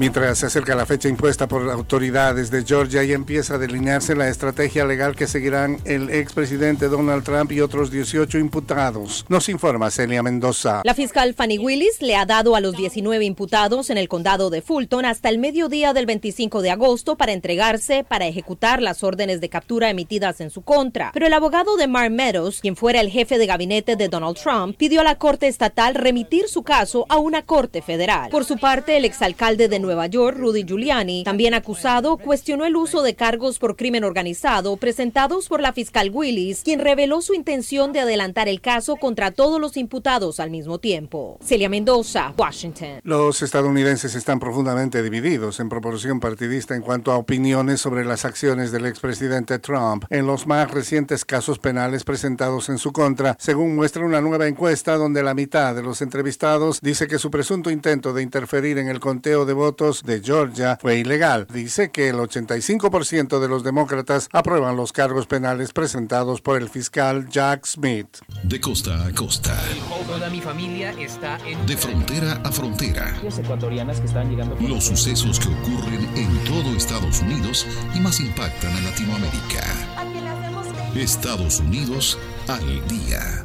Mientras se acerca la fecha impuesta por autoridades de Georgia y empieza a delinearse la estrategia legal que seguirán el expresidente Donald Trump y otros 18 imputados, nos informa Celia Mendoza. La fiscal Fanny Willis le ha dado a los 19 imputados en el condado de Fulton hasta el mediodía del 25 de agosto para entregarse para ejecutar las órdenes de captura emitidas en su contra. Pero el abogado de Mark Meadows, quien fuera el jefe de gabinete de Donald Trump, pidió a la Corte Estatal remitir su caso a una Corte Federal. Por su parte, el exalcalde de Nueva York, Rudy Giuliani, también acusado, cuestionó el uso de cargos por crimen organizado presentados por la fiscal Willis, quien reveló su intención de adelantar el caso contra todos los imputados al mismo tiempo. Celia Mendoza, Washington. Los estadounidenses están profundamente divididos en proporción partidista en cuanto a opiniones sobre las acciones del expresidente Trump en los más recientes casos penales presentados en su contra, según muestra una nueva encuesta donde la mitad de los entrevistados dice que su presunto intento de interferir en el conteo de votos de Georgia fue ilegal. Dice que el 85% de los demócratas aprueban los cargos penales presentados por el fiscal Jack Smith. De costa a costa. Toda mi familia está De frontera a frontera. ecuatorianas que están llegando. Los sucesos que ocurren en todo Estados Unidos y más impactan a Latinoamérica. Estados Unidos al día.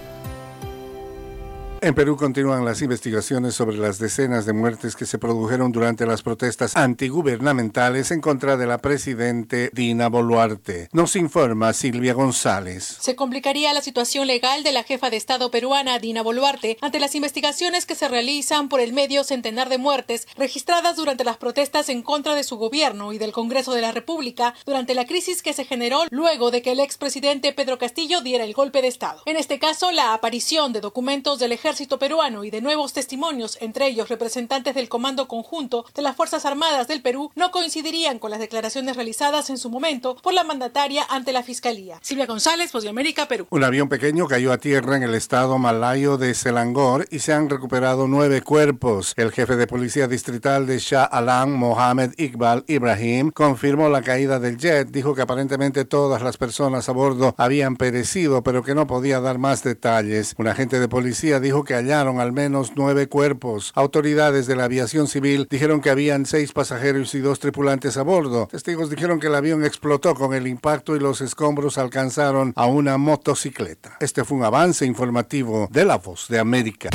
En Perú continúan las investigaciones sobre las decenas de muertes que se produjeron durante las protestas antigubernamentales en contra de la presidente Dina Boluarte. Nos informa Silvia González. Se complicaría la situación legal de la jefa de Estado peruana, Dina Boluarte, ante las investigaciones que se realizan por el medio centenar de muertes registradas durante las protestas en contra de su gobierno y del Congreso de la República durante la crisis que se generó luego de que el expresidente Pedro Castillo diera el golpe de Estado. En este caso, la aparición de documentos del ejército ejército peruano y de nuevos testimonios, entre ellos representantes del Comando Conjunto de las Fuerzas Armadas del Perú, no coincidirían con las declaraciones realizadas en su momento por la mandataria ante la Fiscalía. Silvia González, Voz de América, Perú. Un avión pequeño cayó a tierra en el estado malayo de Selangor y se han recuperado nueve cuerpos. El jefe de policía distrital de Shah Alam, Mohamed Iqbal Ibrahim, confirmó la caída del jet. Dijo que aparentemente todas las personas a bordo habían perecido, pero que no podía dar más detalles. Un agente de policía que hallaron al menos nueve cuerpos. Autoridades de la aviación civil dijeron que habían seis pasajeros y dos tripulantes a bordo. Testigos dijeron que el avión explotó con el impacto y los escombros alcanzaron a una motocicleta. Este fue un avance informativo de la voz de América.